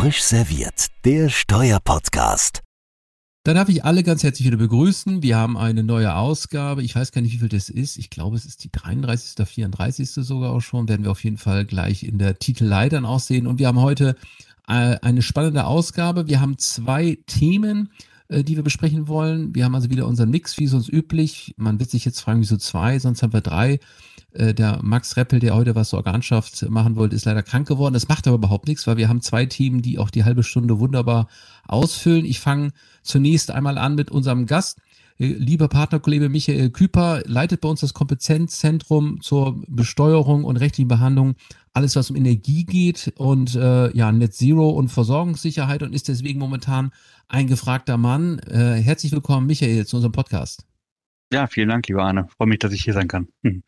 Frisch serviert, der Steuerpodcast. Da darf ich alle ganz herzlich wieder begrüßen. Wir haben eine neue Ausgabe. Ich weiß gar nicht, wie viel das ist. Ich glaube, es ist die 33. oder 34. sogar auch schon. Werden wir auf jeden Fall gleich in der Titelei dann auch sehen. Und wir haben heute äh, eine spannende Ausgabe. Wir haben zwei Themen äh, die wir besprechen wollen. Wir haben also wieder unseren Mix, wie sonst üblich. Man wird sich jetzt fragen, wieso zwei, sonst haben wir drei. Äh, der Max Reppel, der heute was zur Organschaft machen wollte, ist leider krank geworden. Das macht aber überhaupt nichts, weil wir haben zwei Teams, die auch die halbe Stunde wunderbar ausfüllen. Ich fange zunächst einmal an mit unserem Gast. Äh, lieber Partnerkollege Michael Küper leitet bei uns das Kompetenzzentrum zur Besteuerung und rechtlichen Behandlung alles, was um Energie geht und äh, ja, Net Zero und Versorgungssicherheit und ist deswegen momentan ein gefragter Mann. Äh, herzlich willkommen, Michael, zu unserem Podcast. Ja, vielen Dank, lieber Arne. Freue mich, dass ich hier sein kann. Hm.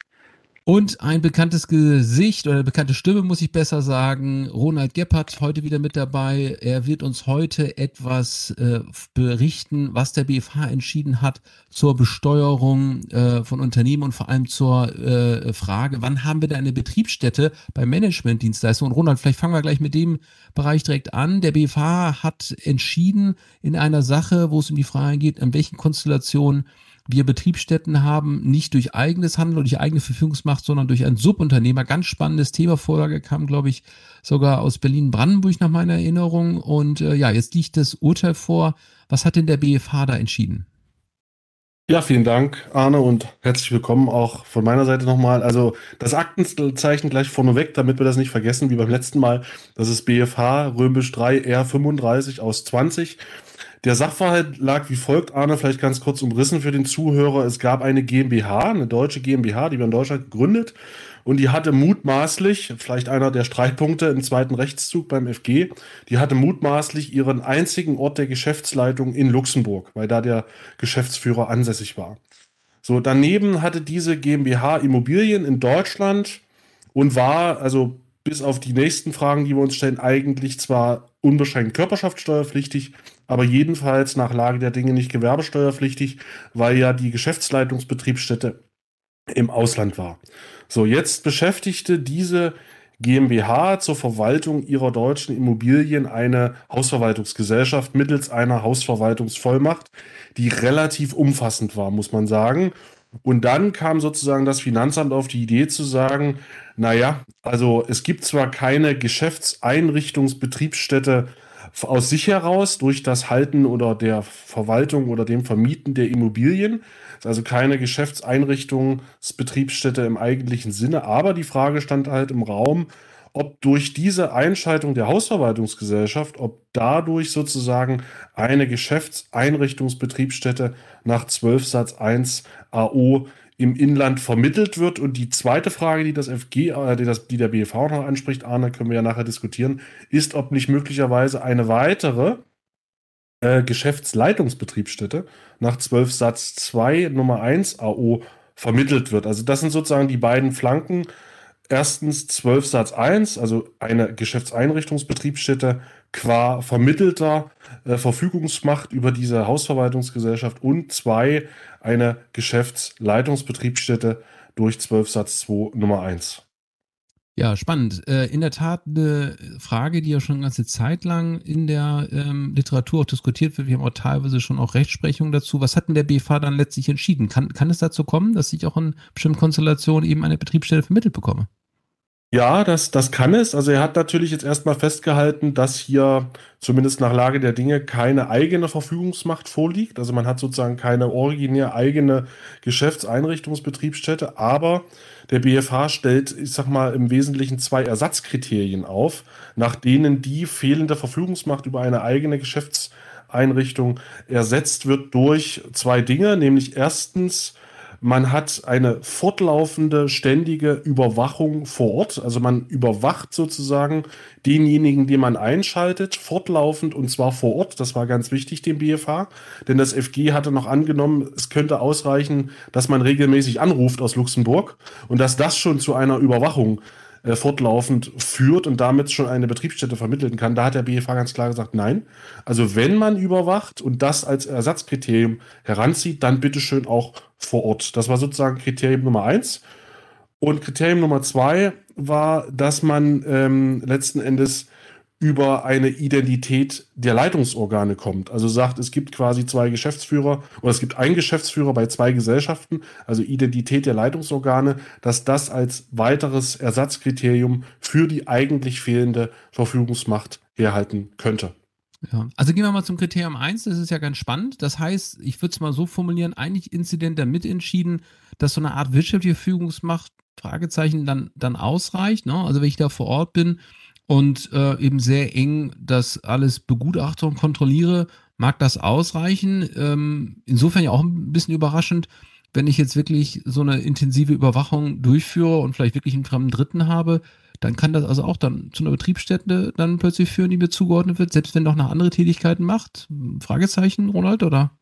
Und ein bekanntes Gesicht oder eine bekannte Stimme, muss ich besser sagen. Ronald Gebhardt heute wieder mit dabei. Er wird uns heute etwas äh, berichten, was der BFH entschieden hat zur Besteuerung äh, von Unternehmen und vor allem zur äh, Frage, wann haben wir da eine Betriebsstätte bei Managementdienstleistungen? Und Ronald, vielleicht fangen wir gleich mit dem Bereich direkt an. Der BFH hat entschieden in einer Sache, wo es um die Frage geht, an welchen Konstellationen wir Betriebsstätten haben, nicht durch eigenes Handeln oder durch eigene Verfügungsmacht, sondern durch einen Subunternehmer. Ganz spannendes Thema. Vorlage kam, glaube ich, sogar aus Berlin-Brandenburg nach meiner Erinnerung. Und äh, ja, jetzt liegt das Urteil vor. Was hat denn der BFH da entschieden? Ja, vielen Dank, Arne, und herzlich willkommen auch von meiner Seite nochmal. Also das Aktenzeichen gleich vorneweg, damit wir das nicht vergessen, wie beim letzten Mal. Das ist BFH Römisch 3 R35 aus 20. Der Sachverhalt lag wie folgt, Arne, vielleicht ganz kurz umrissen für den Zuhörer. Es gab eine GmbH, eine deutsche GmbH, die wir in Deutschland gegründet und die hatte mutmaßlich, vielleicht einer der Streitpunkte im zweiten Rechtszug beim FG, die hatte mutmaßlich ihren einzigen Ort der Geschäftsleitung in Luxemburg, weil da der Geschäftsführer ansässig war. So, daneben hatte diese GmbH Immobilien in Deutschland und war, also bis auf die nächsten Fragen, die wir uns stellen, eigentlich zwar unbeschränkt körperschaftssteuerpflichtig, aber jedenfalls nach Lage der Dinge nicht gewerbesteuerpflichtig, weil ja die Geschäftsleitungsbetriebsstätte im Ausland war. So, jetzt beschäftigte diese GmbH zur Verwaltung ihrer deutschen Immobilien eine Hausverwaltungsgesellschaft mittels einer Hausverwaltungsvollmacht, die relativ umfassend war, muss man sagen. Und dann kam sozusagen das Finanzamt auf die Idee zu sagen, naja, also es gibt zwar keine Geschäftseinrichtungsbetriebsstätte aus sich heraus durch das Halten oder der Verwaltung oder dem Vermieten der Immobilien. Ist also keine Geschäftseinrichtungsbetriebsstätte im eigentlichen Sinne. Aber die Frage stand halt im Raum, ob durch diese Einschaltung der Hausverwaltungsgesellschaft, ob dadurch sozusagen eine Geschäftseinrichtungsbetriebsstätte nach 12 Satz 1 AO im Inland vermittelt wird. Und die zweite Frage, die das FG, äh, die, das, die der BFV noch anspricht, Arne, können wir ja nachher diskutieren, ist, ob nicht möglicherweise eine weitere äh, Geschäftsleitungsbetriebsstätte nach 12 Satz 2 Nummer 1 AO vermittelt wird. Also das sind sozusagen die beiden Flanken. Erstens 12 Satz 1, also eine Geschäftseinrichtungsbetriebsstätte qua vermittelter äh, Verfügungsmacht über diese Hausverwaltungsgesellschaft und zwei eine Geschäftsleitungsbetriebsstätte durch 12 Satz 2 Nummer 1. Ja, spannend. Äh, in der Tat eine Frage, die ja schon eine ganze Zeit lang in der ähm, Literatur auch diskutiert wird. Wir haben auch teilweise schon auch Rechtsprechung dazu. Was hat denn der BFH dann letztlich entschieden? Kann, kann es dazu kommen, dass ich auch in bestimmten Konstellationen eben eine Betriebsstelle vermittelt bekomme? Ja, das, das kann es. Also er hat natürlich jetzt erstmal festgehalten, dass hier zumindest nach Lage der Dinge keine eigene Verfügungsmacht vorliegt. Also man hat sozusagen keine originär eigene Geschäftseinrichtungsbetriebsstätte, aber der BFH stellt, ich sag mal, im Wesentlichen zwei Ersatzkriterien auf, nach denen die fehlende Verfügungsmacht über eine eigene Geschäftseinrichtung ersetzt wird durch zwei Dinge, nämlich erstens man hat eine fortlaufende, ständige Überwachung vor Ort. Also man überwacht sozusagen denjenigen, den man einschaltet, fortlaufend und zwar vor Ort. Das war ganz wichtig dem BFH, denn das FG hatte noch angenommen, es könnte ausreichen, dass man regelmäßig anruft aus Luxemburg und dass das schon zu einer Überwachung äh, fortlaufend führt und damit schon eine Betriebsstätte vermitteln kann. Da hat der BFH ganz klar gesagt, nein. Also wenn man überwacht und das als Ersatzkriterium heranzieht, dann bitteschön auch vor Ort. Das war sozusagen Kriterium Nummer eins. Und Kriterium Nummer zwei war, dass man ähm, letzten Endes über eine Identität der Leitungsorgane kommt. Also sagt, es gibt quasi zwei Geschäftsführer oder es gibt einen Geschäftsführer bei zwei Gesellschaften, also Identität der Leitungsorgane, dass das als weiteres Ersatzkriterium für die eigentlich fehlende Verfügungsmacht herhalten könnte. Ja, also gehen wir mal zum Kriterium 1, das ist ja ganz spannend. Das heißt, ich würde es mal so formulieren, eigentlich Inzident damit entschieden, dass so eine Art wirtschaftliche Führungsmacht, Fragezeichen, dann, dann ausreicht. Ne? Also wenn ich da vor Ort bin und äh, eben sehr eng das alles begutachte und kontrolliere, mag das ausreichen. Ähm, insofern ja auch ein bisschen überraschend, wenn ich jetzt wirklich so eine intensive Überwachung durchführe und vielleicht wirklich einen fremden Dritten habe, dann kann das also auch dann zu einer Betriebsstätte dann plötzlich führen, die mir zugeordnet wird, selbst wenn noch eine andere Tätigkeiten macht? Fragezeichen, Ronald, oder?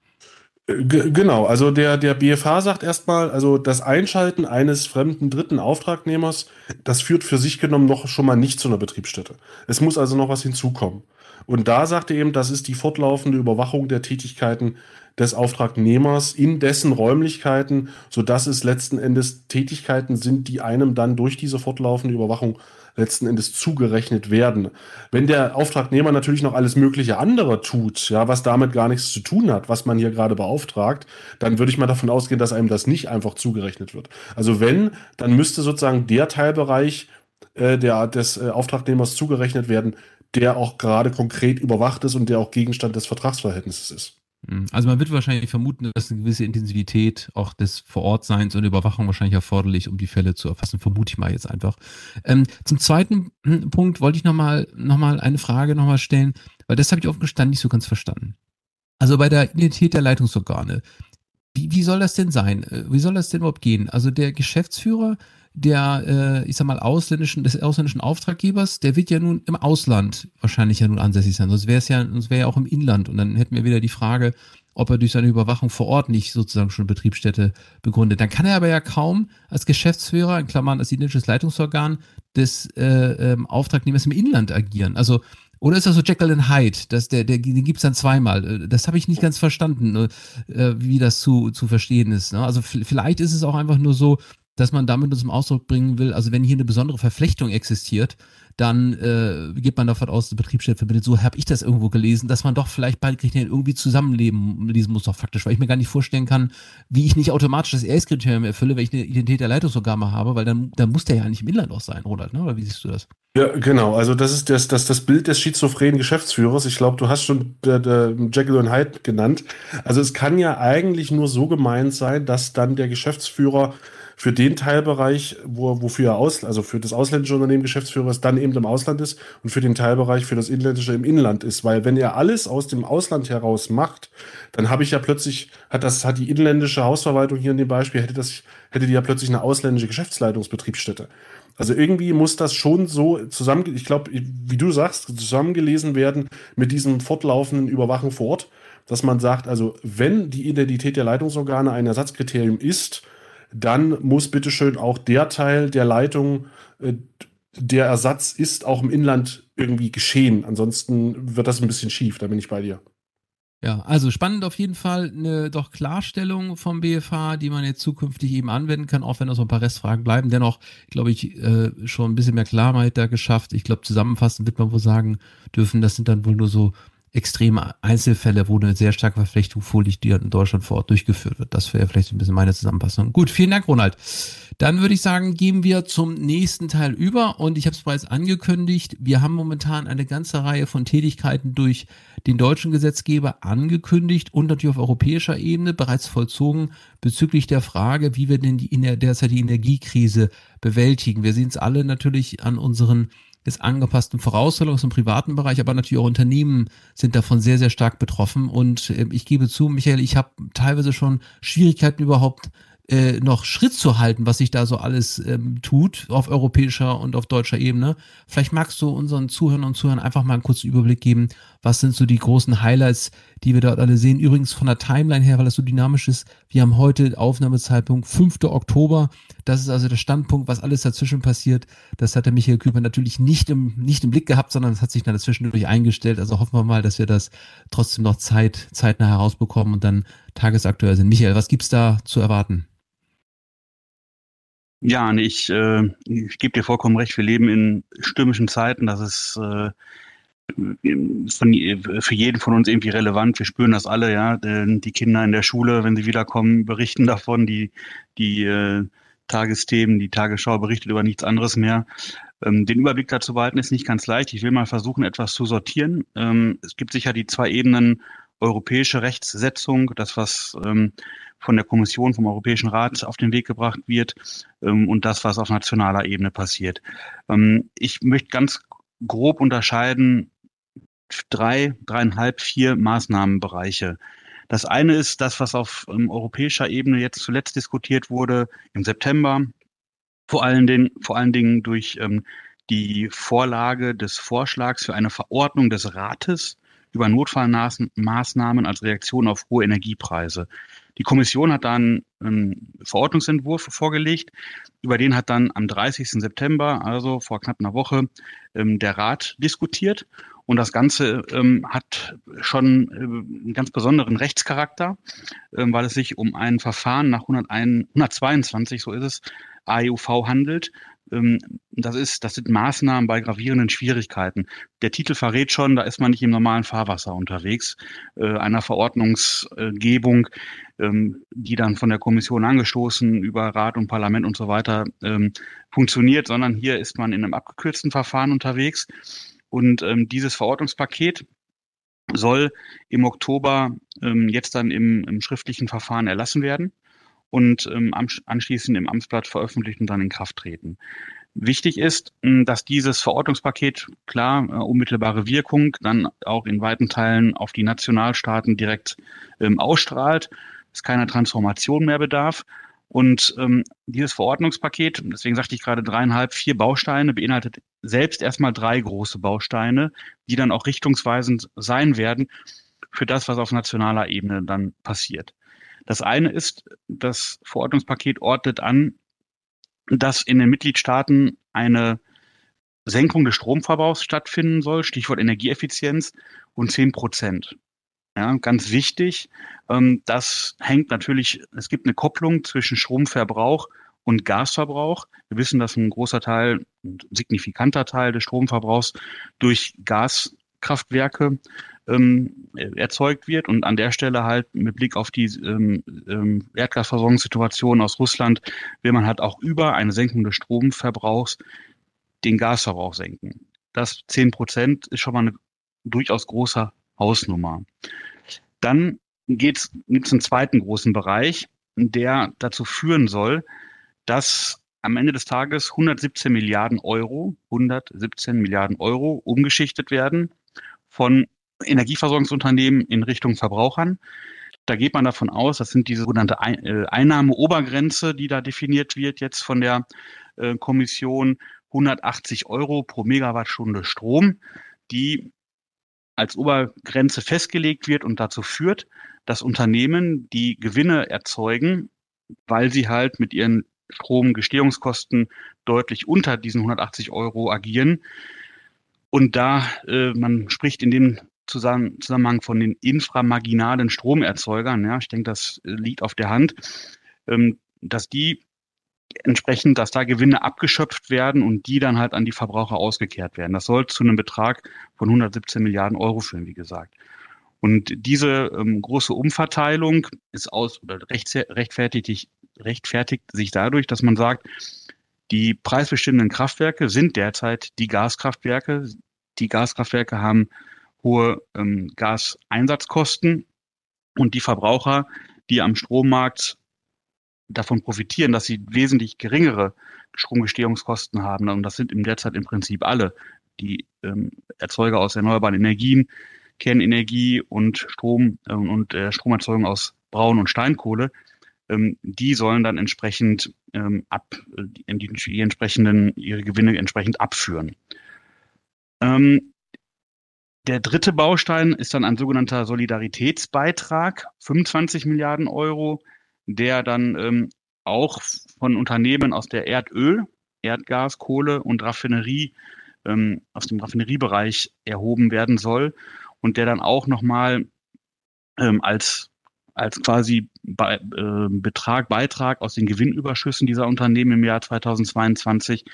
G genau, also der, der BFH sagt erstmal, also das Einschalten eines fremden dritten Auftragnehmers, das führt für sich genommen noch schon mal nicht zu einer Betriebsstätte. Es muss also noch was hinzukommen. Und da sagt er eben, das ist die fortlaufende Überwachung der Tätigkeiten des Auftragnehmers in dessen Räumlichkeiten, sodass es letzten Endes Tätigkeiten sind, die einem dann durch diese fortlaufende Überwachung letzten Endes zugerechnet werden. Wenn der Auftragnehmer natürlich noch alles mögliche andere tut, ja, was damit gar nichts zu tun hat, was man hier gerade beauftragt, dann würde ich mal davon ausgehen, dass einem das nicht einfach zugerechnet wird. Also wenn, dann müsste sozusagen der Teilbereich äh, der, des äh, Auftragnehmers zugerechnet werden, der auch gerade konkret überwacht ist und der auch Gegenstand des Vertragsverhältnisses ist. Hm, also man wird wahrscheinlich vermuten, dass eine gewisse Intensivität auch des Vorortseins und Überwachung wahrscheinlich erforderlich, um die Fälle zu erfassen, vermute ich mal jetzt einfach. Ähm, zum zweiten hm, Punkt wollte ich nochmal noch mal eine Frage nochmal stellen, weil das habe ich offen gestanden nicht so ganz verstanden. Also bei der Identität der Leitungsorgane, wie, wie soll das denn sein? Äh, wie soll das denn überhaupt gehen? Also der Geschäftsführer der, äh, ich sag mal, ausländischen, des ausländischen Auftraggebers, der wird ja nun im Ausland wahrscheinlich ja nun ansässig sein. Sonst wäre es ja, sonst wäre ja auch im Inland. Und dann hätten wir wieder die Frage, ob er durch seine Überwachung vor Ort nicht sozusagen schon Betriebsstätte begründet. Dann kann er aber ja kaum als Geschäftsführer, in Klammern als identisches Leitungsorgan des äh, ähm, Auftragnehmers im Inland agieren. Also oder ist das so Jekyll and Hyde? Das, der, der, den gibt's dann zweimal. Äh, das habe ich nicht ganz verstanden, äh, wie das zu, zu verstehen ist. Ne? Also vielleicht ist es auch einfach nur so, dass man damit zum Ausdruck bringen will, also wenn hier eine besondere Verflechtung existiert, dann äh, geht man davon aus, die Betriebsstätte verbindet. So habe ich das irgendwo gelesen, dass man doch vielleicht beide Kriterien irgendwie zusammenleben lesen muss, doch faktisch, weil ich mir gar nicht vorstellen kann, wie ich nicht automatisch das Erst-Kriterium erfülle, wenn ich eine Identität der Leitungsorgane habe, weil dann, dann muss der ja nicht im Inland auch sein, Ronald, ne? oder wie siehst du das? Ja, genau. Also das ist das, das, das Bild des schizophrenen Geschäftsführers. Ich glaube, du hast schon der, der Jekyll und Hyde genannt. Also es kann ja eigentlich nur so gemeint sein, dass dann der Geschäftsführer für den Teilbereich, wo, wofür er aus, also für das ausländische Unternehmen Geschäftsführer ist, dann eben im Ausland ist und für den Teilbereich für das inländische im Inland ist. Weil wenn er alles aus dem Ausland heraus macht, dann habe ich ja plötzlich, hat das, hat die inländische Hausverwaltung hier in dem Beispiel, hätte das, hätte die ja plötzlich eine ausländische Geschäftsleitungsbetriebsstätte. Also irgendwie muss das schon so zusammen, ich glaube, wie du sagst, zusammengelesen werden mit diesem fortlaufenden Überwachen vor Ort, dass man sagt, also wenn die Identität der Leitungsorgane ein Ersatzkriterium ist, dann muss bitteschön auch der Teil der Leitung, äh, der Ersatz ist, auch im Inland irgendwie geschehen. Ansonsten wird das ein bisschen schief, da bin ich bei dir. Ja, also spannend auf jeden Fall eine doch Klarstellung vom BFH, die man jetzt zukünftig eben anwenden kann, auch wenn noch so ein paar Restfragen bleiben. Dennoch, glaube ich, äh, schon ein bisschen mehr Klarheit da geschafft. Ich glaube, zusammenfassend wird man wohl sagen dürfen, das sind dann wohl nur so extreme Einzelfälle, wo eine sehr starke Verflechtung vorliegt, die in Deutschland vor Ort durchgeführt wird. Das wäre vielleicht ein bisschen meine Zusammenfassung. Gut, vielen Dank, Ronald. Dann würde ich sagen, gehen wir zum nächsten Teil über und ich habe es bereits angekündigt, wir haben momentan eine ganze Reihe von Tätigkeiten durch den deutschen Gesetzgeber angekündigt und natürlich auf europäischer Ebene bereits vollzogen bezüglich der Frage, wie wir denn die in der derzeit die Energiekrise bewältigen. Wir sehen es alle natürlich an unseren ist angepassten Voraussetzungen aus dem privaten Bereich, aber natürlich auch Unternehmen sind davon sehr, sehr stark betroffen. Und äh, ich gebe zu, Michael, ich habe teilweise schon Schwierigkeiten überhaupt äh, noch Schritt zu halten, was sich da so alles ähm, tut auf europäischer und auf deutscher Ebene. Vielleicht magst du unseren Zuhörern und Zuhörern einfach mal einen kurzen Überblick geben, was sind so die großen Highlights, die wir dort alle sehen. Übrigens von der Timeline her, weil das so dynamisch ist, wir haben heute Aufnahmezeitpunkt 5. Oktober. Das ist also der Standpunkt, was alles dazwischen passiert. Das hat der Michael Küper natürlich nicht im, nicht im Blick gehabt, sondern es hat sich dann dazwischen durch eingestellt. Also hoffen wir mal, dass wir das trotzdem noch Zeit, zeitnah herausbekommen und dann tagesaktuell sind. Michael, was gibt's da zu erwarten? Ja, ich, äh, ich gebe dir vollkommen recht, wir leben in stürmischen Zeiten. Das ist äh, von, für jeden von uns irgendwie relevant. Wir spüren das alle, ja. Die Kinder in der Schule, wenn sie wiederkommen, berichten davon. Die, die äh, Tagesthemen, die Tagesschau berichtet über nichts anderes mehr. Ähm, den Überblick dazu behalten ist nicht ganz leicht. Ich will mal versuchen, etwas zu sortieren. Ähm, es gibt sicher die zwei Ebenen europäische Rechtssetzung, das, was ähm, von der Kommission, vom Europäischen Rat auf den Weg gebracht wird ähm, und das, was auf nationaler Ebene passiert. Ähm, ich möchte ganz grob unterscheiden drei, dreieinhalb, vier Maßnahmenbereiche. Das eine ist das, was auf ähm, europäischer Ebene jetzt zuletzt diskutiert wurde im September, vor allen Dingen, vor allen Dingen durch ähm, die Vorlage des Vorschlags für eine Verordnung des Rates über Notfallmaßnahmen als Reaktion auf hohe Energiepreise. Die Kommission hat dann einen Verordnungsentwurf vorgelegt. Über den hat dann am 30. September, also vor knapp einer Woche, ähm, der Rat diskutiert. Und das Ganze ähm, hat schon äh, einen ganz besonderen Rechtscharakter, ähm, weil es sich um ein Verfahren nach 101, 122, so ist es, AEUV handelt, ähm, das ist, das sind Maßnahmen bei gravierenden Schwierigkeiten. Der Titel verrät schon, da ist man nicht im normalen Fahrwasser unterwegs, äh, einer Verordnungsgebung, ähm, die dann von der Kommission angestoßen über Rat und Parlament und so weiter ähm, funktioniert, sondern hier ist man in einem abgekürzten Verfahren unterwegs. Und dieses Verordnungspaket soll im Oktober jetzt dann im, im schriftlichen Verfahren erlassen werden und ähm, anschließend im Amtsblatt veröffentlicht und dann in Kraft treten. Wichtig ist, dass dieses Verordnungspaket klar äh, unmittelbare Wirkung dann auch in weiten Teilen auf die Nationalstaaten direkt ähm, ausstrahlt, es keiner Transformation mehr bedarf. Und ähm, dieses Verordnungspaket, deswegen sagte ich gerade dreieinhalb, vier Bausteine, beinhaltet selbst erstmal drei große Bausteine, die dann auch richtungsweisend sein werden für das, was auf nationaler Ebene dann passiert. Das eine ist, das Verordnungspaket ordnet an, dass in den Mitgliedstaaten eine Senkung des Stromverbrauchs stattfinden soll, Stichwort Energieeffizienz, und 10 Prozent. Ja, ganz wichtig. Ähm, das hängt natürlich, es gibt eine Kopplung zwischen Stromverbrauch und Gasverbrauch. Wir wissen, dass ein großer Teil, ein signifikanter Teil des Stromverbrauchs durch Gaskraftwerke ähm, erzeugt wird. Und an der Stelle halt mit Blick auf die ähm, ähm, Erdgasversorgungssituation aus Russland will man halt auch über eine Senkung des Stromverbrauchs den Gasverbrauch senken. Das zehn Prozent ist schon mal eine durchaus große Hausnummer. Dann gibt es einen zweiten großen Bereich, der dazu führen soll, dass am Ende des Tages 117 Milliarden Euro, 117 Milliarden Euro umgeschichtet werden von Energieversorgungsunternehmen in Richtung Verbrauchern. Da geht man davon aus, das sind diese sogenannte äh, Einnahmeobergrenze, die da definiert wird jetzt von der äh, Kommission, 180 Euro pro Megawattstunde Strom, die als Obergrenze festgelegt wird und dazu führt, dass Unternehmen, die Gewinne erzeugen, weil sie halt mit ihren Stromgestehungskosten deutlich unter diesen 180 Euro agieren. Und da äh, man spricht in dem Zusammenhang von den inframarginalen Stromerzeugern, ja, ich denke, das äh, liegt auf der Hand, ähm, dass die entsprechend, dass da Gewinne abgeschöpft werden und die dann halt an die Verbraucher ausgekehrt werden. Das soll zu einem Betrag von 117 Milliarden Euro führen, wie gesagt. Und diese ähm, große Umverteilung ist aus oder rechtfertigt, rechtfertigt sich dadurch, dass man sagt, die preisbestimmenden Kraftwerke sind derzeit die Gaskraftwerke. Die Gaskraftwerke haben hohe ähm, Gaseinsatzkosten und die Verbraucher, die am Strommarkt davon profitieren, dass sie wesentlich geringere Stromgestehungskosten haben. Und das sind im derzeit im Prinzip alle die ähm, Erzeuger aus erneuerbaren Energien, Kernenergie und Strom ähm, und äh, Stromerzeugung aus Braun- und Steinkohle. Ähm, die sollen dann entsprechend ähm, ab, äh, die, die, entsprechenden, ihre Gewinne entsprechend abführen. Ähm, der dritte Baustein ist dann ein sogenannter Solidaritätsbeitrag, 25 Milliarden Euro, der dann ähm, auch von Unternehmen aus der Erdöl, Erdgas, Kohle und Raffinerie, ähm, aus dem Raffineriebereich erhoben werden soll und der dann auch nochmal ähm, als, als quasi Be äh, Betrag, Beitrag aus den Gewinnüberschüssen dieser Unternehmen im Jahr 2022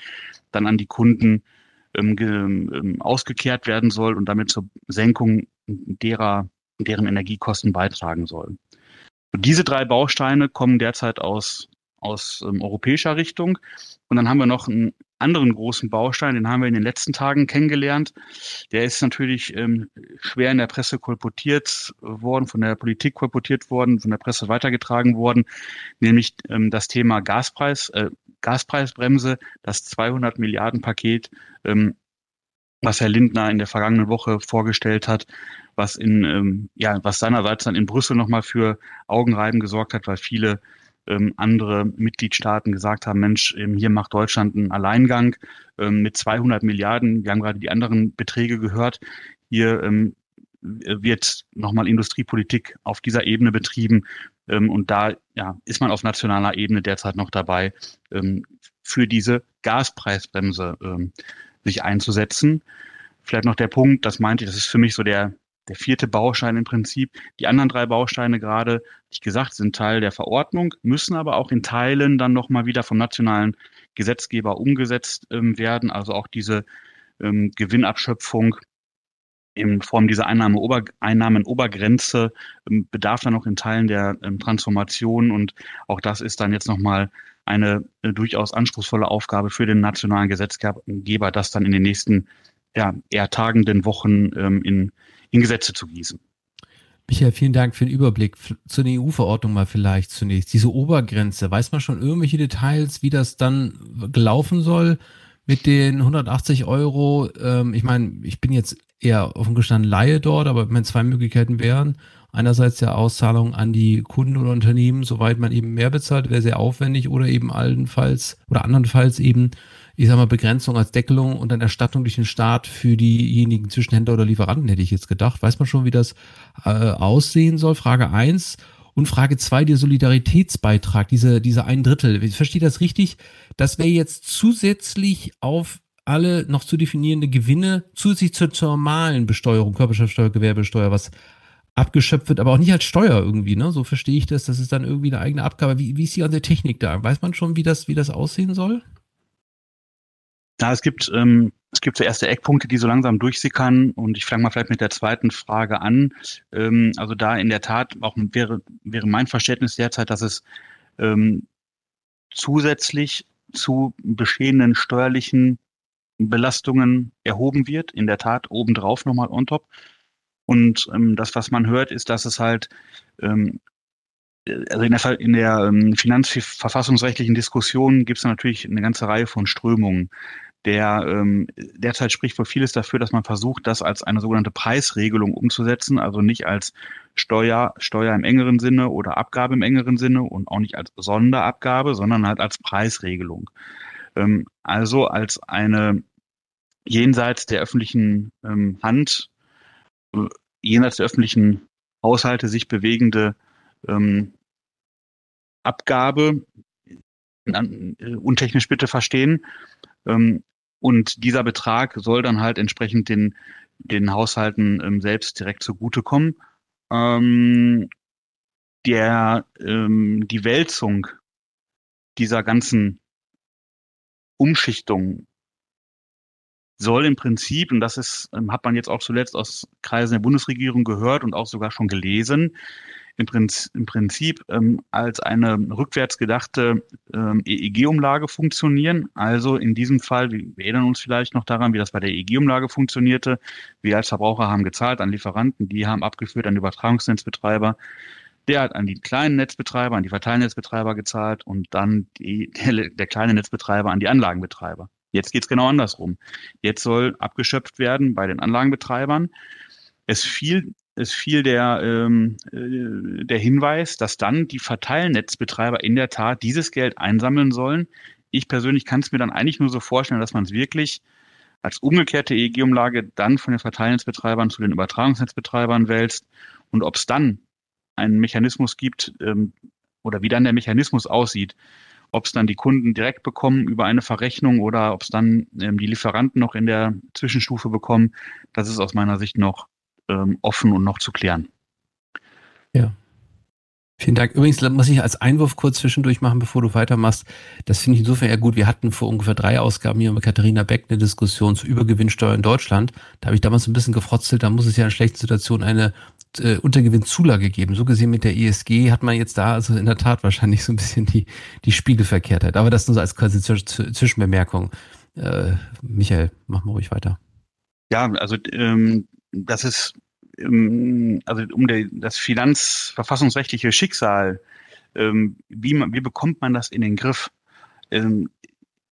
dann an die Kunden ähm, ähm, ausgekehrt werden soll und damit zur Senkung derer, deren Energiekosten beitragen soll. Und diese drei Bausteine kommen derzeit aus, aus ähm, europäischer Richtung. Und dann haben wir noch einen anderen großen Baustein, den haben wir in den letzten Tagen kennengelernt. Der ist natürlich ähm, schwer in der Presse kolportiert worden, von der Politik kolportiert worden, von der Presse weitergetragen worden, nämlich ähm, das Thema Gaspreis, äh, Gaspreisbremse, das 200 Milliarden Paket, ähm, was Herr Lindner in der vergangenen Woche vorgestellt hat, was in ähm, ja was seinerseits dann in Brüssel nochmal für Augenreiben gesorgt hat, weil viele ähm, andere Mitgliedstaaten gesagt haben, Mensch, ähm, hier macht Deutschland einen Alleingang ähm, mit 200 Milliarden. Wir haben gerade die anderen Beträge gehört. Hier ähm, wird nochmal Industriepolitik auf dieser Ebene betrieben. Ähm, und da ja, ist man auf nationaler Ebene derzeit noch dabei, ähm, für diese Gaspreisbremse ähm, sich einzusetzen. Vielleicht noch der Punkt, das meinte ich, das ist für mich so der, der vierte Baustein im Prinzip. Die anderen drei Bausteine gerade, wie gesagt, sind Teil der Verordnung, müssen aber auch in Teilen dann nochmal wieder vom nationalen Gesetzgeber umgesetzt ähm, werden. Also auch diese ähm, Gewinnabschöpfung in Form dieser Einnahme Einnahmenobergrenze ähm, bedarf dann noch in Teilen der ähm, Transformation und auch das ist dann jetzt nochmal eine äh, durchaus anspruchsvolle Aufgabe für den nationalen Gesetzgeber, das dann in den nächsten ja, eher tagenden Wochen ähm, in in Gesetze zu gießen. Michael, vielen Dank für den Überblick. Zu der EU-Verordnung mal vielleicht zunächst. Diese Obergrenze, weiß man schon irgendwelche Details, wie das dann gelaufen soll mit den 180 Euro? Ähm, ich meine, ich bin jetzt eher offen gestanden Laie dort, aber wenn zwei Möglichkeiten wären, einerseits der Auszahlung an die Kunden oder Unternehmen, soweit man eben mehr bezahlt, wäre sehr aufwendig oder eben allenfalls oder andernfalls eben ich sag mal, Begrenzung als Deckelung und dann Erstattung durch den Staat für diejenigen Zwischenhändler oder Lieferanten, hätte ich jetzt gedacht. Weiß man schon, wie das äh, aussehen soll? Frage eins Und Frage zwei der Solidaritätsbeitrag, diese, diese ein Drittel. Ich verstehe das richtig? Das wäre jetzt zusätzlich auf alle noch zu definierende Gewinne zusätzlich zur normalen Besteuerung, Körperschaftsteuer, Gewerbesteuer, was abgeschöpft wird, aber auch nicht als Steuer irgendwie, ne? So verstehe ich das. Das ist dann irgendwie eine eigene Abgabe. Wie, wie ist die ganze Technik da? Weiß man schon, wie das, wie das aussehen soll? Ja, es gibt, ähm, es gibt so erste Eckpunkte, die so langsam durchsickern und ich fange mal vielleicht mit der zweiten Frage an. Ähm, also da in der Tat auch wäre, wäre mein Verständnis derzeit, dass es ähm, zusätzlich zu bestehenden steuerlichen Belastungen erhoben wird, in der Tat obendrauf nochmal on top. Und ähm, das, was man hört, ist, dass es halt ähm, also in der, in der ähm, finanzverfassungsrechtlichen Diskussion gibt es natürlich eine ganze Reihe von Strömungen der ähm, derzeit spricht wohl vieles dafür, dass man versucht, das als eine sogenannte Preisregelung umzusetzen, also nicht als Steuer, Steuer im engeren Sinne oder Abgabe im engeren Sinne und auch nicht als Sonderabgabe, sondern halt als Preisregelung. Ähm, also als eine jenseits der öffentlichen ähm, Hand, äh, jenseits der öffentlichen Haushalte sich bewegende ähm, Abgabe, äh, untechnisch bitte verstehen, ähm, und dieser Betrag soll dann halt entsprechend den, den Haushalten ähm, selbst direkt zugutekommen. Ähm, der, ähm, die Wälzung dieser ganzen Umschichtung soll im Prinzip, und das ist, ähm, hat man jetzt auch zuletzt aus Kreisen der Bundesregierung gehört und auch sogar schon gelesen, im Prinzip, im Prinzip ähm, als eine rückwärts gedachte ähm, EEG-Umlage funktionieren. Also in diesem Fall, wir erinnern uns vielleicht noch daran, wie das bei der EEG-Umlage funktionierte. Wir als Verbraucher haben gezahlt an Lieferanten, die haben abgeführt an Übertragungsnetzbetreiber. Der hat an die kleinen Netzbetreiber, an die Verteilnetzbetreiber gezahlt und dann die, der, der kleine Netzbetreiber an die Anlagenbetreiber. Jetzt geht's genau andersrum. Jetzt soll abgeschöpft werden bei den Anlagenbetreibern. Es fiel es fiel der, ähm, äh, der Hinweis, dass dann die Verteilnetzbetreiber in der Tat dieses Geld einsammeln sollen. Ich persönlich kann es mir dann eigentlich nur so vorstellen, dass man es wirklich als umgekehrte EEG-Umlage dann von den Verteilnetzbetreibern zu den Übertragungsnetzbetreibern wälzt und ob es dann einen Mechanismus gibt ähm, oder wie dann der Mechanismus aussieht, ob es dann die Kunden direkt bekommen über eine Verrechnung oder ob es dann ähm, die Lieferanten noch in der Zwischenstufe bekommen, das ist aus meiner Sicht noch ähm, offen und noch zu klären. Ja. Vielen Dank. Übrigens muss ich als Einwurf kurz zwischendurch machen, bevor du weitermachst. Das finde ich insofern eher gut. Wir hatten vor ungefähr drei Ausgaben hier mit Katharina Beck eine Diskussion zu Übergewinnsteuer in Deutschland. Da habe ich damals ein bisschen gefrotzelt. Da muss es ja in schlechten Situationen eine äh, Untergewinnzulage geben. So gesehen mit der ESG hat man jetzt da also in der Tat wahrscheinlich so ein bisschen die, die Spiegelverkehrtheit. Aber das nur so als quasi Zwischenbemerkung. Äh, Michael, mach mal ruhig weiter. Ja, also ähm, das ist ähm, also um der, das finanzverfassungsrechtliche Schicksal, ähm, wie, man, wie bekommt man das in den Griff? Ähm,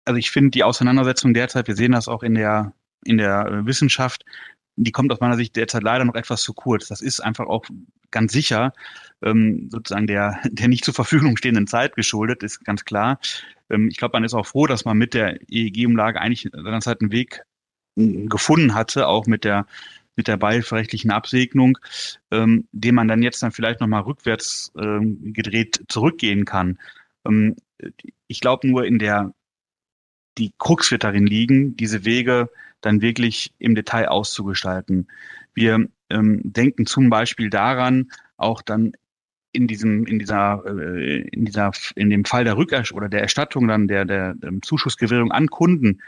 also ich finde die Auseinandersetzung derzeit, wir sehen das auch in der, in der Wissenschaft, die kommt aus meiner Sicht derzeit leider noch etwas zu kurz. Das ist einfach auch ganz sicher ähm, sozusagen der, der nicht zur Verfügung stehenden Zeit geschuldet, ist ganz klar. Ähm, ich glaube, man ist auch froh, dass man mit der EEG-Umlage eigentlich seinerzeit einen Weg gefunden hatte, auch mit der mit der beihilferechtlichen Absegnung, ähm, den man dann jetzt dann vielleicht nochmal rückwärts ähm, gedreht zurückgehen kann. Ähm, ich glaube nur in der, die Krux wird darin liegen, diese Wege dann wirklich im Detail auszugestalten. Wir ähm, denken zum Beispiel daran, auch dann in diesem, in dieser, äh, in dieser, in dem Fall der Rückerstattung oder der Erstattung dann der, der, der Zuschussgewährung an Kunden,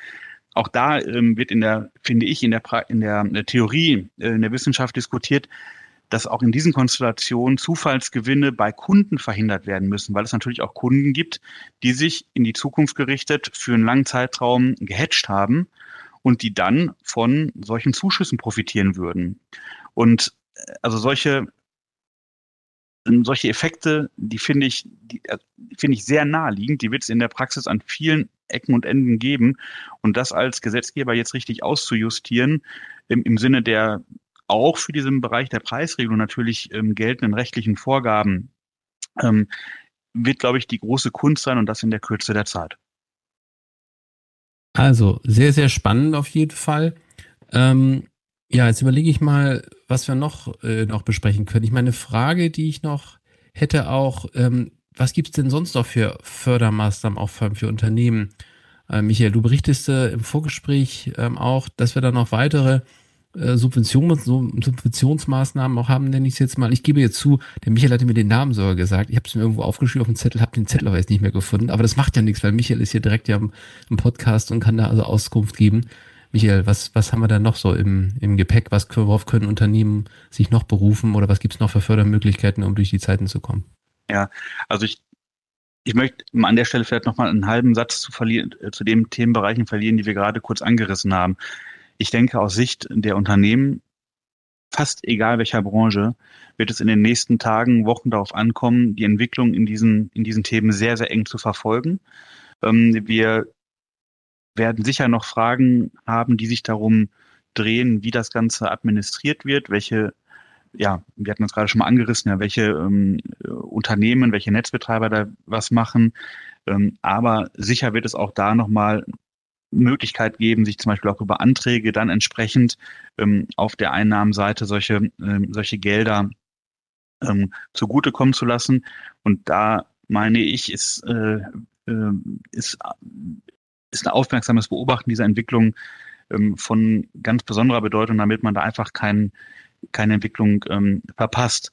auch da ähm, wird in der, finde ich, in der, pra in der, der Theorie, äh, in der Wissenschaft diskutiert, dass auch in diesen Konstellationen Zufallsgewinne bei Kunden verhindert werden müssen, weil es natürlich auch Kunden gibt, die sich in die Zukunft gerichtet für einen langen Zeitraum gehatcht haben und die dann von solchen Zuschüssen profitieren würden. Und äh, also solche solche Effekte, die finde ich, die äh, finde ich sehr naheliegend. Die wird es in der Praxis an vielen Ecken und Enden geben. Und das als Gesetzgeber jetzt richtig auszujustieren, im, im Sinne der auch für diesen Bereich der Preisregelung natürlich ähm, geltenden rechtlichen Vorgaben, ähm, wird, glaube ich, die große Kunst sein und das in der Kürze der Zeit. Also, sehr, sehr spannend auf jeden Fall. Ähm, ja, jetzt überlege ich mal, was wir noch, äh, noch besprechen können. Ich meine, eine Frage, die ich noch hätte auch, ähm, was gibt's denn sonst noch für Fördermaßnahmen auch für, für Unternehmen? Äh, Michael, du berichtest äh, im Vorgespräch ähm, auch, dass wir da noch weitere äh, Subventions, Subventionsmaßnahmen auch haben, nenne ich es jetzt mal. Ich gebe jetzt zu, der Michael hatte mir den Namen sogar gesagt. Ich habe es mir irgendwo aufgeschrieben auf dem Zettel, habe den Zettel aber jetzt nicht mehr gefunden. Aber das macht ja nichts, weil Michael ist hier direkt ja im, im Podcast und kann da also Auskunft geben. Michael, was, was haben wir da noch so im, im Gepäck? Was, worauf können Unternehmen sich noch berufen oder was gibt es noch für Fördermöglichkeiten, um durch die Zeiten zu kommen? Ja, also ich, ich möchte an der Stelle vielleicht nochmal einen halben Satz zu, verlieren, äh, zu den Themenbereichen verlieren, die wir gerade kurz angerissen haben. Ich denke, aus Sicht der Unternehmen, fast egal welcher Branche, wird es in den nächsten Tagen, Wochen darauf ankommen, die Entwicklung in diesen, in diesen Themen sehr, sehr eng zu verfolgen. Ähm, wir werden sicher noch Fragen haben, die sich darum drehen, wie das Ganze administriert wird, welche, ja, wir hatten das gerade schon mal angerissen, ja, welche ähm, Unternehmen, welche Netzbetreiber da was machen. Ähm, aber sicher wird es auch da nochmal Möglichkeit geben, sich zum Beispiel auch über Anträge dann entsprechend ähm, auf der Einnahmenseite solche, ähm, solche Gelder ähm, zugutekommen zu lassen. Und da meine ich, ist, äh, äh, ist ist ein aufmerksames Beobachten dieser Entwicklung ähm, von ganz besonderer Bedeutung, damit man da einfach kein, keine Entwicklung ähm, verpasst.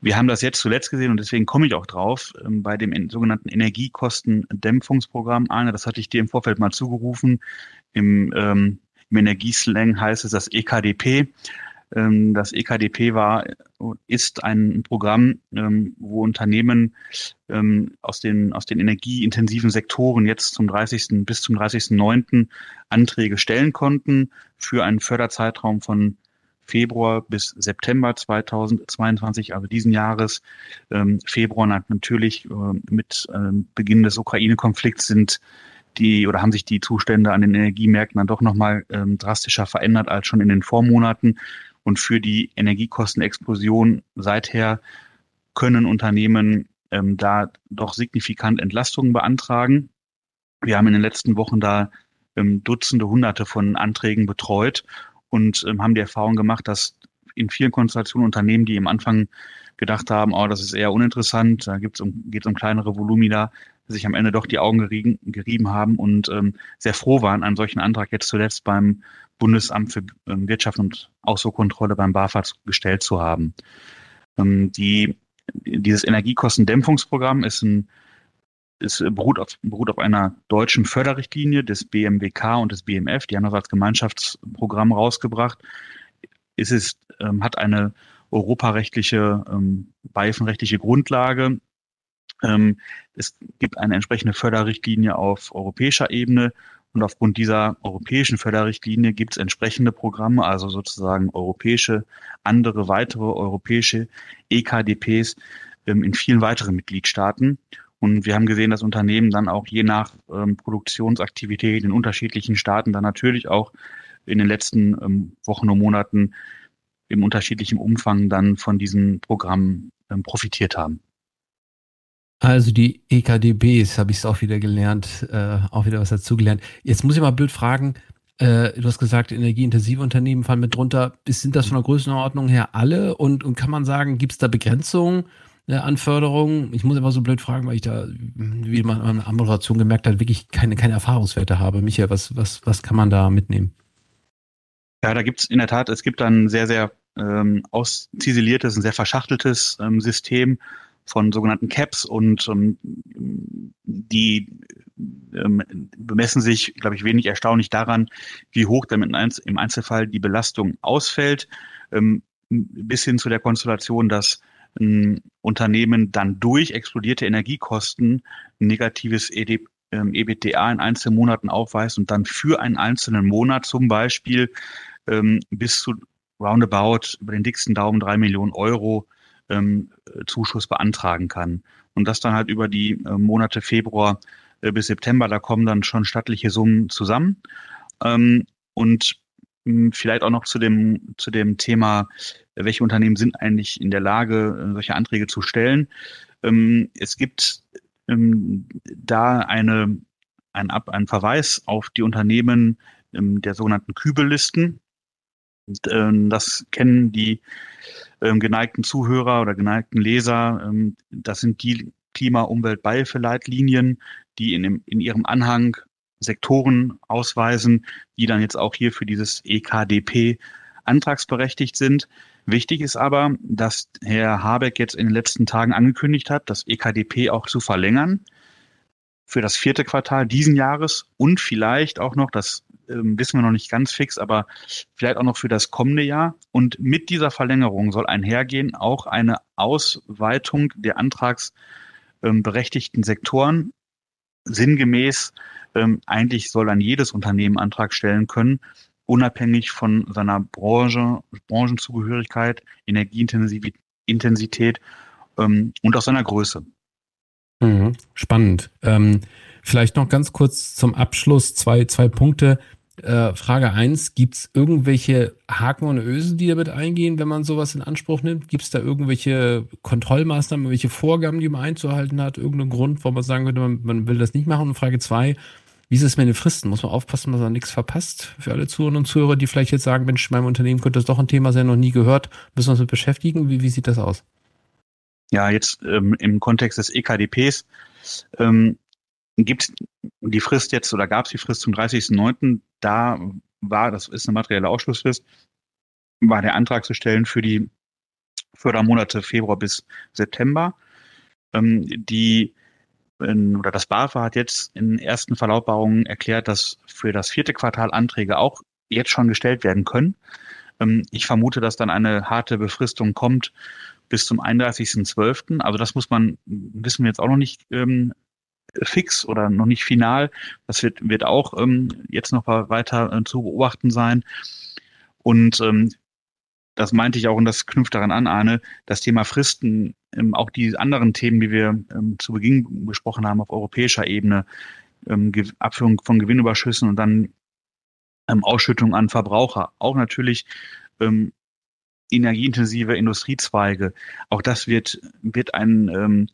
Wir haben das jetzt zuletzt gesehen und deswegen komme ich auch drauf, ähm, bei dem sogenannten Energiekostendämpfungsprogramm. Arne, das hatte ich dir im Vorfeld mal zugerufen. Im, ähm, im Energieslang heißt es das EKDP. Ähm, das EKDP war, ist ein Programm, ähm, wo Unternehmen ähm, aus den, aus den energieintensiven Sektoren jetzt zum 30. bis zum 30.09. Anträge stellen konnten für einen Förderzeitraum von Februar bis September 2022, also diesen Jahres. Februar natürlich äh, mit Beginn des Ukraine-Konflikts sind die oder haben sich die Zustände an den Energiemärkten dann doch nochmal ähm, drastischer verändert als schon in den Vormonaten. Und für die Energiekostenexplosion seither können Unternehmen ähm, da doch signifikant Entlastungen beantragen. Wir haben in den letzten Wochen da ähm, Dutzende, Hunderte von Anträgen betreut und ähm, haben die Erfahrung gemacht, dass in vielen Konstellationen Unternehmen, die am Anfang gedacht haben, oh, das ist eher uninteressant, da gibt's um, geht es um kleinere Volumina, sich am Ende doch die Augen gerieben, gerieben haben und ähm, sehr froh waren, einen solchen Antrag jetzt zuletzt beim Bundesamt für ähm, Wirtschaft und Ausfuhrkontrolle beim BAFA gestellt zu haben. Ähm, die dieses Energiekostendämpfungsprogramm ist ein es beruht auf, beruht auf einer deutschen Förderrichtlinie des BMWK und des BMF. Die haben das als Gemeinschaftsprogramm rausgebracht. Es ist, ähm, hat eine europarechtliche, ähm, beihilfenrechtliche Grundlage. Ähm, es gibt eine entsprechende Förderrichtlinie auf europäischer Ebene und aufgrund dieser europäischen Förderrichtlinie gibt es entsprechende Programme, also sozusagen europäische, andere weitere europäische EKDPs ähm, in vielen weiteren Mitgliedstaaten. Und wir haben gesehen, dass Unternehmen dann auch je nach ähm, Produktionsaktivität in unterschiedlichen Staaten dann natürlich auch in den letzten Wochen und Monaten im unterschiedlichen Umfang dann von diesen Programmen profitiert haben. Also die EKDBs habe ich es auch wieder gelernt, äh, auch wieder was dazugelernt. Jetzt muss ich mal blöd fragen, äh, du hast gesagt, energieintensive Unternehmen fallen mit drunter. Sind das von der Größenordnung her alle? Und, und kann man sagen, gibt es da Begrenzungen äh, an Förderung? Ich muss immer so blöd fragen, weil ich da, wie man an der Moderation gemerkt hat, wirklich keine, keine Erfahrungswerte habe. Michael, was, was, was kann man da mitnehmen? Ja, da gibt es in der Tat, es gibt ein sehr, sehr ähm, ausziseliertes, ein sehr verschachteltes ähm, System von sogenannten Caps und ähm, die ähm, bemessen sich, glaube ich, wenig erstaunlich daran, wie hoch damit im Einzelfall die Belastung ausfällt, ähm, bis hin zu der Konstellation, dass ein Unternehmen dann durch explodierte Energiekosten negatives ED, ähm, EBITDA in einzelnen Monaten aufweist und dann für einen einzelnen Monat zum Beispiel ähm, bis zu roundabout über den dicksten Daumen drei Millionen Euro ähm, Zuschuss beantragen kann. Und das dann halt über die äh, Monate Februar äh, bis September, da kommen dann schon stattliche Summen zusammen. Ähm, und mh, hm, vielleicht auch noch zu dem, zu dem Thema, welche Unternehmen sind eigentlich in der Lage, äh, solche Anträge zu stellen. Ähm, es gibt ähm, da eine, ein, Ab, ein Verweis auf die Unternehmen ähm, der sogenannten Kübellisten. Und, ähm, das kennen die ähm, geneigten Zuhörer oder geneigten Leser. Ähm, das sind die Klima-Umwelt-Beihilfeleitlinien, die in, in ihrem Anhang Sektoren ausweisen, die dann jetzt auch hier für dieses EKDP antragsberechtigt sind. Wichtig ist aber, dass Herr Habeck jetzt in den letzten Tagen angekündigt hat, das EKDP auch zu verlängern für das vierte Quartal diesen Jahres und vielleicht auch noch, das ähm, wissen wir noch nicht ganz fix, aber vielleicht auch noch für das kommende Jahr. Und mit dieser Verlängerung soll einhergehen auch eine Ausweitung der antragsberechtigten ähm, Sektoren. Sinngemäß, ähm, eigentlich soll dann jedes Unternehmen Antrag stellen können, unabhängig von seiner Branche, Branchenzugehörigkeit, Energieintensität ähm, und auch seiner Größe. Mhm, spannend. Ähm, vielleicht noch ganz kurz zum Abschluss zwei, zwei Punkte. Äh, Frage eins: Gibt es irgendwelche Haken und Ösen, die damit eingehen, wenn man sowas in Anspruch nimmt? Gibt es da irgendwelche Kontrollmaßnahmen, irgendwelche Vorgaben, die man einzuhalten hat? Irgendeinen Grund, wo man sagen könnte, man, man will das nicht machen? Und Frage zwei: Wie ist es mit den Fristen? Muss man aufpassen, dass man nichts verpasst? Für alle Zuhörer und Zuhörer, die vielleicht jetzt sagen, Mensch, meinem Unternehmen könnte das doch ein Thema sein, noch nie gehört, müssen wir uns mit beschäftigen. Wie, wie sieht das aus? Ja, jetzt ähm, im Kontext des EKDPs ähm, gibt die Frist jetzt oder gab es die Frist zum 30.09. Da war, das ist eine materielle Ausschlussfrist, war der Antrag zu stellen für die Fördermonate Februar bis September. Ähm, die in, oder das BAFA hat jetzt in ersten Verlautbarungen erklärt, dass für das vierte Quartal Anträge auch jetzt schon gestellt werden können. Ähm, ich vermute, dass dann eine harte Befristung kommt bis zum 31.12. Also das muss man, wissen wir jetzt auch noch nicht ähm, fix oder noch nicht final. Das wird, wird auch ähm, jetzt noch weiter äh, zu beobachten sein. Und ähm, das meinte ich auch und das knüpft daran an, Arne, das Thema Fristen, ähm, auch die anderen Themen, die wir ähm, zu Beginn besprochen haben auf europäischer Ebene, ähm, Abführung von Gewinnüberschüssen und dann ähm, Ausschüttung an Verbraucher, auch natürlich ähm, energieintensive Industriezweige. Auch das wird, wird ein, ähm,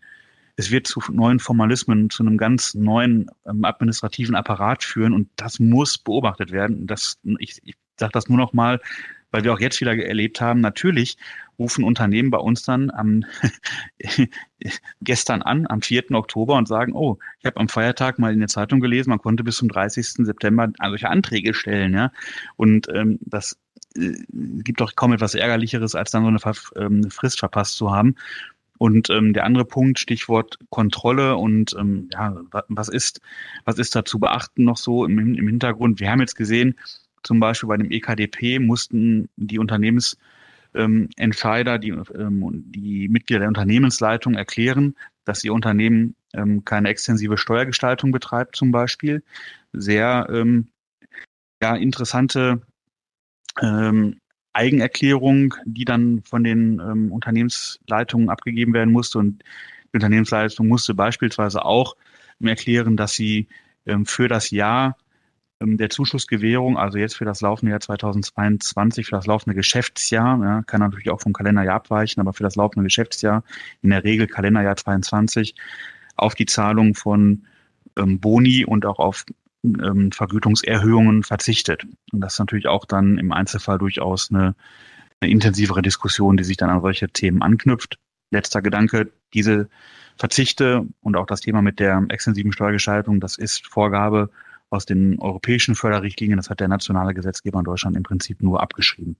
es wird zu neuen Formalismen, zu einem ganz neuen ähm, administrativen Apparat führen und das muss beobachtet werden. Das, ich, ich sage das nur noch mal, weil wir auch jetzt wieder erlebt haben, natürlich rufen Unternehmen bei uns dann am gestern an, am 4. Oktober und sagen, oh, ich habe am Feiertag mal in der Zeitung gelesen, man konnte bis zum 30. September solche Anträge stellen, ja. Und ähm, das äh, gibt doch kaum etwas Ärgerlicheres, als dann so eine, Ver ähm, Frist verpasst zu haben. Und ähm, der andere Punkt, Stichwort Kontrolle und ähm, ja, was ist, was ist da zu beachten noch so im, im Hintergrund? Wir haben jetzt gesehen, zum Beispiel bei dem EKDP mussten die Unternehmensentscheider, die, ähm, die Mitglieder der Unternehmensleitung erklären, dass ihr Unternehmen ähm, keine extensive Steuergestaltung betreibt, zum Beispiel. Sehr ähm, ja, interessante ähm, Eigenerklärung, die dann von den ähm, Unternehmensleitungen abgegeben werden musste. Und die Unternehmensleitung musste beispielsweise auch erklären, dass sie ähm, für das Jahr ähm, der Zuschussgewährung, also jetzt für das laufende Jahr 2022, für das laufende Geschäftsjahr, ja, kann natürlich auch vom Kalenderjahr abweichen, aber für das laufende Geschäftsjahr, in der Regel Kalenderjahr 22, auf die Zahlung von ähm, Boni und auch auf ähm, Vergütungserhöhungen verzichtet. Und das ist natürlich auch dann im Einzelfall durchaus eine, eine intensivere Diskussion, die sich dann an solche Themen anknüpft. Letzter Gedanke, diese Verzichte und auch das Thema mit der extensiven Steuergestaltung, das ist Vorgabe aus den europäischen Förderrichtlinien. Das hat der nationale Gesetzgeber in Deutschland im Prinzip nur abgeschrieben.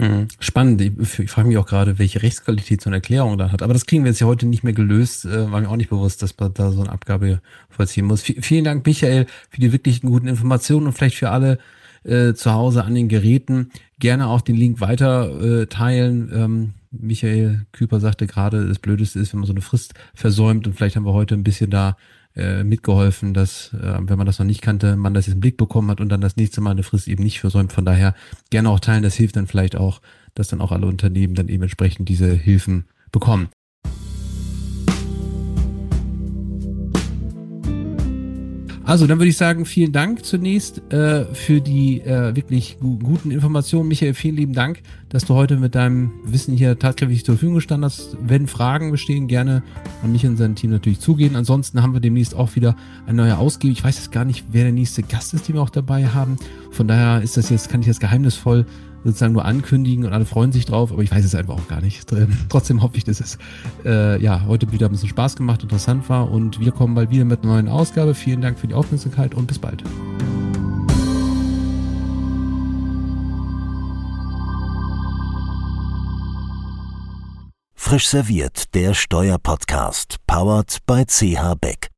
Mhm. Spannend. Ich, frage mich auch gerade, welche Rechtsqualität so eine Erklärung da hat. Aber das kriegen wir jetzt ja heute nicht mehr gelöst. Äh, war mir auch nicht bewusst, dass man da so eine Abgabe vollziehen muss. Vielen Dank, Michael, für die wirklich guten Informationen und vielleicht für alle äh, zu Hause an den Geräten. Gerne auch den Link weiter äh, teilen. Ähm, Michael Küper sagte gerade, das Blödeste ist, wenn man so eine Frist versäumt und vielleicht haben wir heute ein bisschen da äh, mitgeholfen, dass, äh, wenn man das noch nicht kannte, man das jetzt im Blick bekommen hat und dann das nächste Mal eine Frist eben nicht versäumt. Von daher gerne auch teilen, das hilft dann vielleicht auch, dass dann auch alle Unternehmen dann eben entsprechend diese Hilfen bekommen. Also, dann würde ich sagen, vielen Dank zunächst äh, für die äh, wirklich gu guten Informationen. Michael, vielen lieben Dank, dass du heute mit deinem Wissen hier tatkräftig zur Verfügung gestanden hast. Wenn Fragen bestehen, gerne an mich und sein Team natürlich zugehen. Ansonsten haben wir demnächst auch wieder eine neue Ausgabe. Ich weiß jetzt gar nicht, wer der nächste Gast ist, den wir auch dabei haben. Von daher ist das jetzt, kann ich das geheimnisvoll sozusagen nur ankündigen und alle freuen sich drauf, aber ich weiß es einfach auch gar nicht. Trotzdem hoffe ich, dass es äh, ja heute wieder ein bisschen Spaß gemacht, interessant war und wir kommen bald wieder mit einer neuen Ausgabe. Vielen Dank für die Aufmerksamkeit und bis bald. Frisch serviert, der Steuerpodcast, powered by CH Beck.